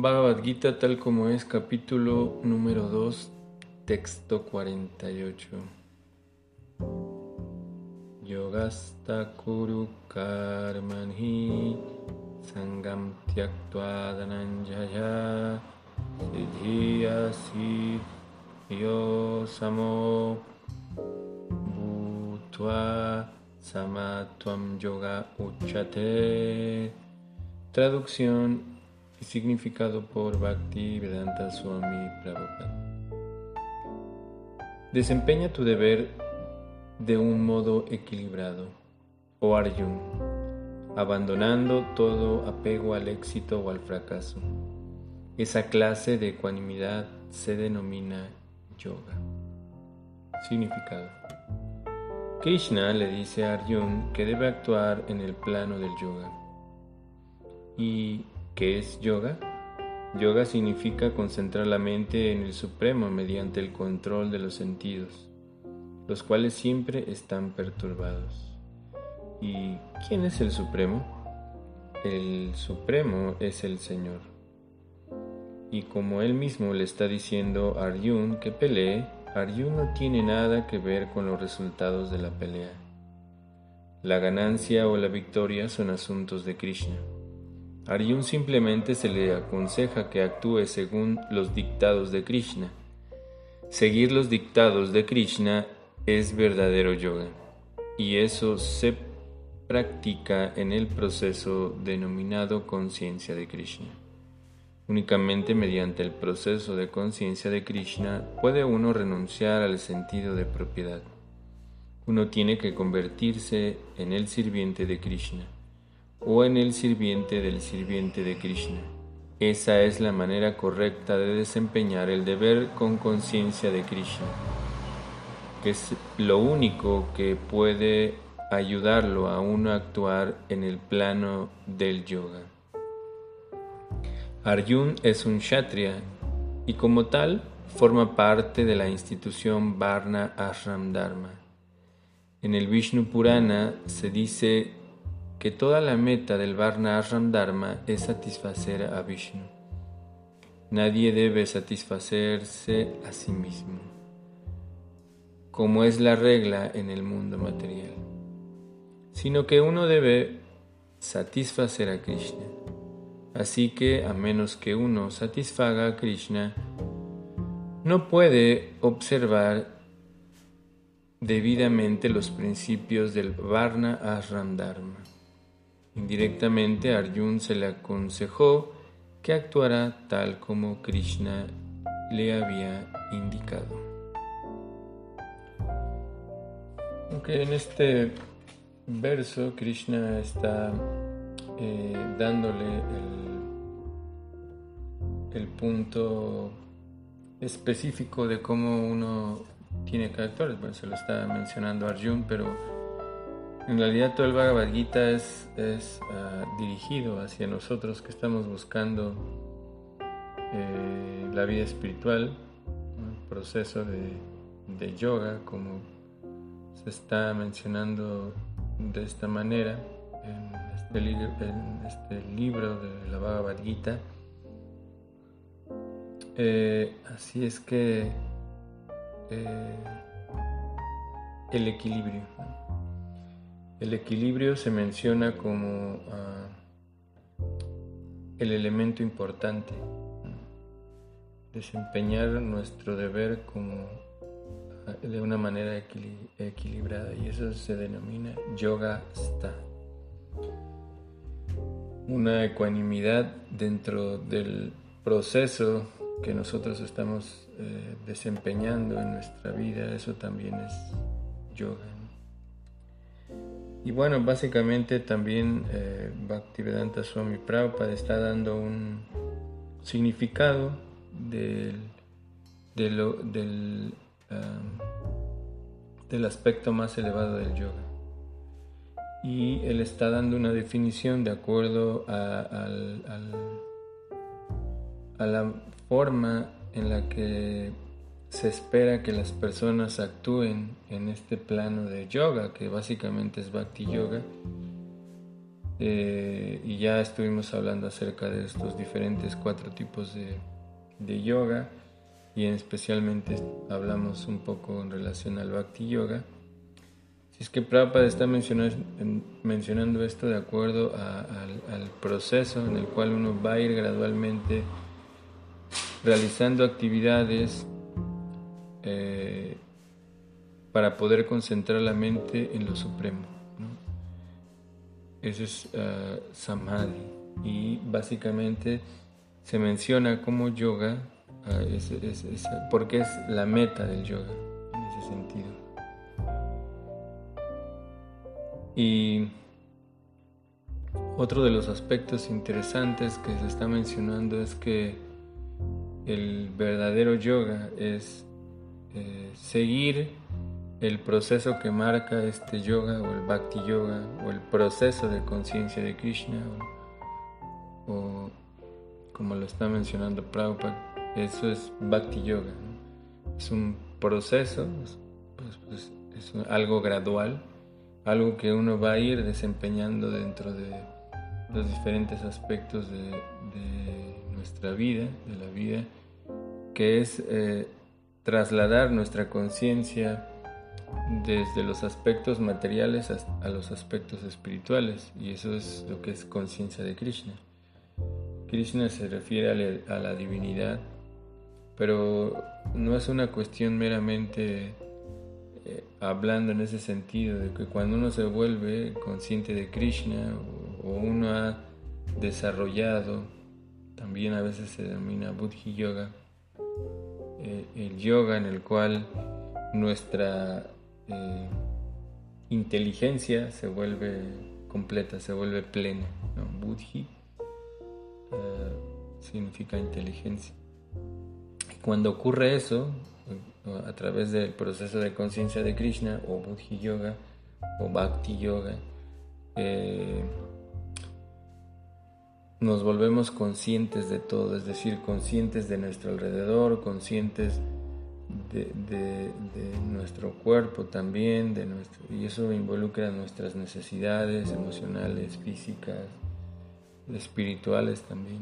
Bhagavad Gita tal como es, capítulo número 2, texto 48. Yogasta kuru karmanhi sangam tyaktva dhananjaya siddhiyasi yo samo bhutva samatvam yoga uchate. Traducción significado por Bhakti Vedanta Swami Prabhupada. Desempeña tu deber de un modo equilibrado, oh Arjun, abandonando todo apego al éxito o al fracaso. Esa clase de ecuanimidad se denomina yoga. Significado. Krishna le dice a Arjun que debe actuar en el plano del yoga y ¿Qué es yoga? Yoga significa concentrar la mente en el Supremo mediante el control de los sentidos, los cuales siempre están perturbados. ¿Y quién es el Supremo? El Supremo es el Señor. Y como él mismo le está diciendo a Arjun que pelee, Arjun no tiene nada que ver con los resultados de la pelea. La ganancia o la victoria son asuntos de Krishna. Arjun simplemente se le aconseja que actúe según los dictados de Krishna. Seguir los dictados de Krishna es verdadero yoga y eso se practica en el proceso denominado conciencia de Krishna. Únicamente mediante el proceso de conciencia de Krishna puede uno renunciar al sentido de propiedad. Uno tiene que convertirse en el sirviente de Krishna o en el sirviente del sirviente de Krishna. Esa es la manera correcta de desempeñar el deber con conciencia de Krishna, que es lo único que puede ayudarlo a uno a actuar en el plano del yoga. Arjun es un kshatriya y como tal forma parte de la institución Varna Ashram Dharma. En el Vishnu Purana se dice que toda la meta del Varna Ashram Dharma es satisfacer a Vishnu. Nadie debe satisfacerse a sí mismo, como es la regla en el mundo material, sino que uno debe satisfacer a Krishna. Así que a menos que uno satisfaga a Krishna, no puede observar debidamente los principios del Varna Ashram Dharma. Indirectamente Arjun se le aconsejó que actuara tal como Krishna le había indicado. Aunque en este verso Krishna está eh, dándole el, el punto específico de cómo uno tiene que actuar, bueno, se lo está mencionando Arjun, pero en realidad todo el Bhagavad Gita es, ah, dirigido hacia nosotros que estamos buscando eh, la vida espiritual, el proceso de, yoga, como se está mencionando de esta manera en este, en este libro de la Bhagavad Gita. Eh, así es que eh, el equilibrio. El equilibrio se menciona como ah, el elemento importante, desempeñar nuestro deber como ah, de una manera equilibrada y eso se denomina yoga sta. Una ecuanimidad dentro del proceso que nosotros estamos eh, desempeñando en nuestra vida, eso también es yoga. Y bueno, básicamente también eh, Bhaktivedanta Swami Prabhupada está dando un significado del, del, del aspecto más elevado del yoga. Y él está dando una definición de acuerdo a, a la forma en la que se espera que las personas actúen en este plano de yoga, que básicamente es bhakti yoga, eh, y ya estuvimos hablando acerca de estos diferentes cuatro tipos de, yoga y especialmente hablamos un poco en relación al Bhakti Yoga. Si es que Prabhupada está mencionando esto de acuerdo al, proceso en el cual uno va a ir gradualmente realizando actividades eh, para poder concentrar la mente en lo supremo. Eso es uh, Samadhi. Y básicamente se menciona como yoga, uh, porque es la meta del yoga en ese sentido. Y otro de los aspectos interesantes que se está mencionando es que el verdadero yoga es eh, seguir el proceso que marca este yoga o el bhakti yoga o el proceso de conciencia de Krishna o, como lo está mencionando Prabhupada, eso es bhakti yoga. Es un proceso, pues, pues, es algo gradual, algo que uno va a ir desempeñando dentro de los diferentes aspectos de, nuestra vida, de la vida, que es eh, trasladar nuestra conciencia desde los aspectos materiales a los aspectos espirituales y eso es lo que es conciencia de Krishna. Krishna se refiere a la, divinidad, pero no es una cuestión meramente eh, hablando en ese sentido, de que cuando uno se vuelve consciente de Krishna o, uno ha desarrollado, también a veces se denomina Buddhi Yoga, eh, el yoga en el cual nuestra eh, inteligencia se vuelve completa, se vuelve plena. ¿no? Buddhi eh, significa inteligencia. Y cuando ocurre eso, a través del proceso de conciencia de Krishna, o Buddhi Yoga, o Bhakti Yoga, nos volvemos conscientes de todo, es decir, conscientes de nuestro alrededor, conscientes de, nuestro cuerpo también, de nuestro, y eso involucra nuestras necesidades emocionales, físicas, espirituales también.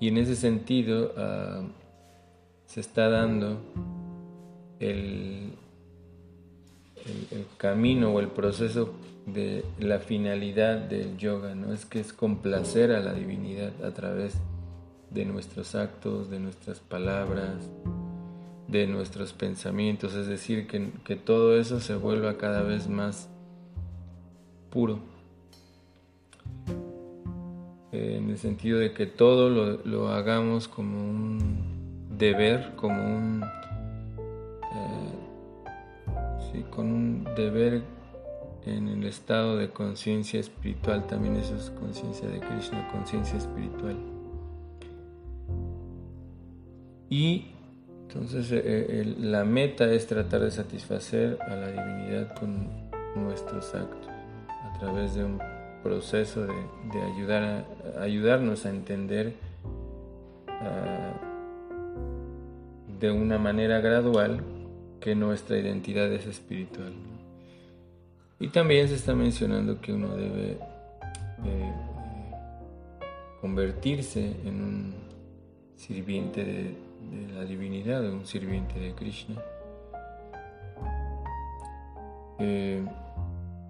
Y en ese sentido ah, se está dando el, el, camino o el proceso de la finalidad del yoga, ¿no? Es que es complacer a la divinidad a través de nuestros actos, de nuestras palabras, de nuestros pensamientos, es decir, que, todo eso se vuelva cada vez más puro, en el sentido de que todo lo, hagamos como un deber, como un, eh, sí, con un deber en el estado de conciencia espiritual, también eso es conciencia de Krishna, conciencia espiritual. Y entonces eh, eh, la meta es tratar de satisfacer a la divinidad con nuestros actos, a través de un proceso de, ayudar a, ayudarnos a entender ah, de una manera gradual que nuestra identidad es espiritual. Y también se está mencionando que uno debe eh, convertirse en un sirviente de la divinidad, un sirviente de Krishna. Eh,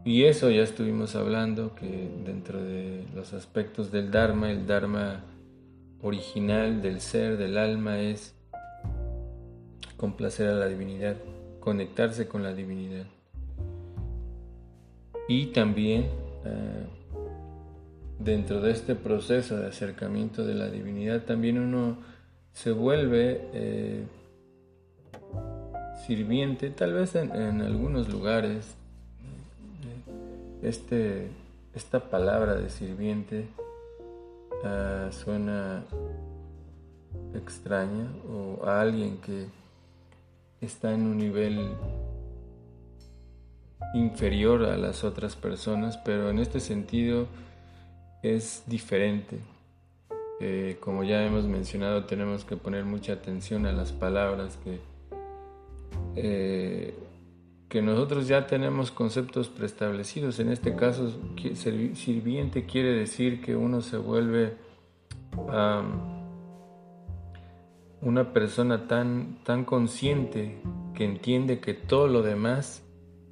y eso ya estuvimos hablando, que dentro de los aspectos del Dharma, el Dharma original del ser, del alma, es complacer a la divinidad, conectarse con la divinidad. Y también eh, dentro de este proceso de acercamiento de la divinidad, también uno se vuelve eh, sirviente, tal vez en, algunos lugares, este, esta palabra de sirviente ah, suena extraña o a alguien que está en un nivel inferior a las otras personas, pero en este sentido es diferente. Eh, como ya hemos mencionado, tenemos que poner mucha atención a las palabras que, eh, que nosotros ya tenemos conceptos preestablecidos. En este caso, sirviente quiere decir que uno se vuelve una persona tan, tan consciente que entiende que todo lo demás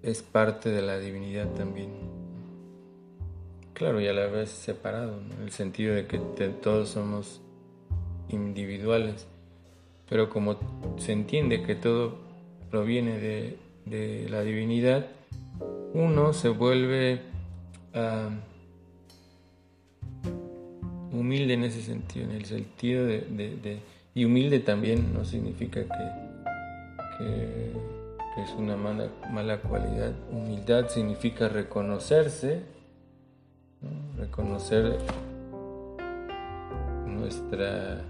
es parte de la divinidad también. Claro, y a la vez separado, en el sentido de que todos somos individuales, pero como se entiende que todo proviene de, la divinidad, uno se vuelve ah, humilde en ese sentido, en el sentido de, y humilde también no significa que, es una mala, mala cualidad. Humildad significa reconocerse, reconocer nuestra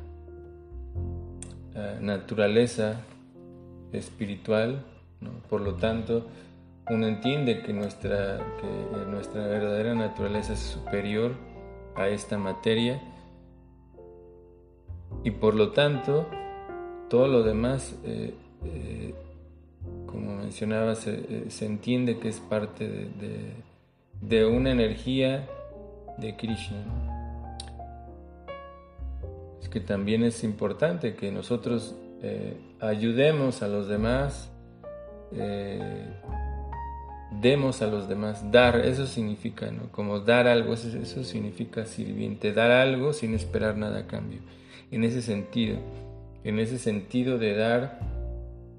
eh, naturaleza espiritual, por lo tanto, uno entiende que nuestra, que nuestra verdadera naturaleza es superior a esta materia y por lo tanto todo lo demás, eh, eh, como mencionaba, se, entiende que es parte de, de una energía de Krishna que también es importante que nosotros eh, ayudemos a los demás, eh, demos a los demás, dar, eso significa, ¿no? Como dar algo, eso, significa sirviente, dar algo sin esperar nada a cambio. En ese sentido, en ese sentido de dar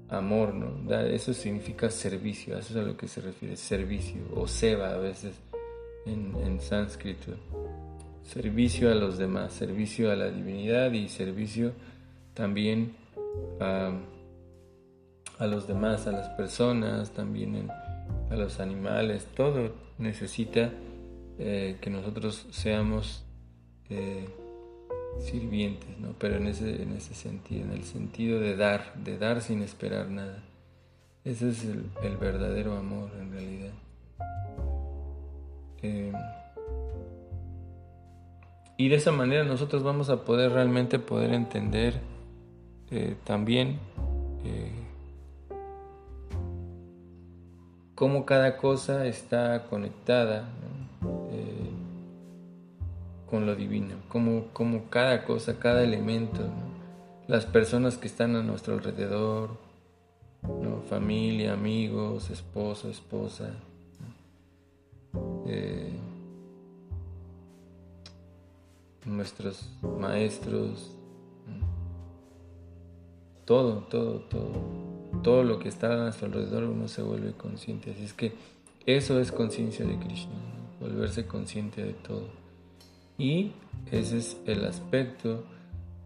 amor, ¿no? eso significa servicio, eso es a lo que se refiere, servicio, o seva a veces en, en sánscrito servicio a los demás, servicio a la divinidad y servicio también a, los demás, a las personas, también a los animales, todo necesita eh, que nosotros seamos eh, sirvientes, ¿no? pero en ese, en ese sentido, en el sentido de dar, de dar sin esperar nada. Ese es el, verdadero amor en realidad. Eh, y de esa manera nosotros vamos a poder realmente poder entender eh, también eh, cómo cada cosa está conectada eh, con lo divino, cómo, cada cosa, cada elemento, las personas que están a nuestro alrededor, familia, amigos, esposo, esposa nuestros maestros, todo, todo, todo, todo lo que está a nuestro alrededor uno se vuelve consciente. Así es que eso es conciencia de Krishna, volverse consciente de todo. Y ese es el aspecto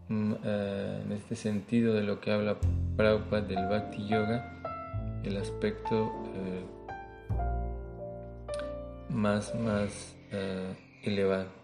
mm, eh, en este sentido de lo que habla Prabhupada del Bhakti Yoga, el aspecto eh, más, más eh, elevado.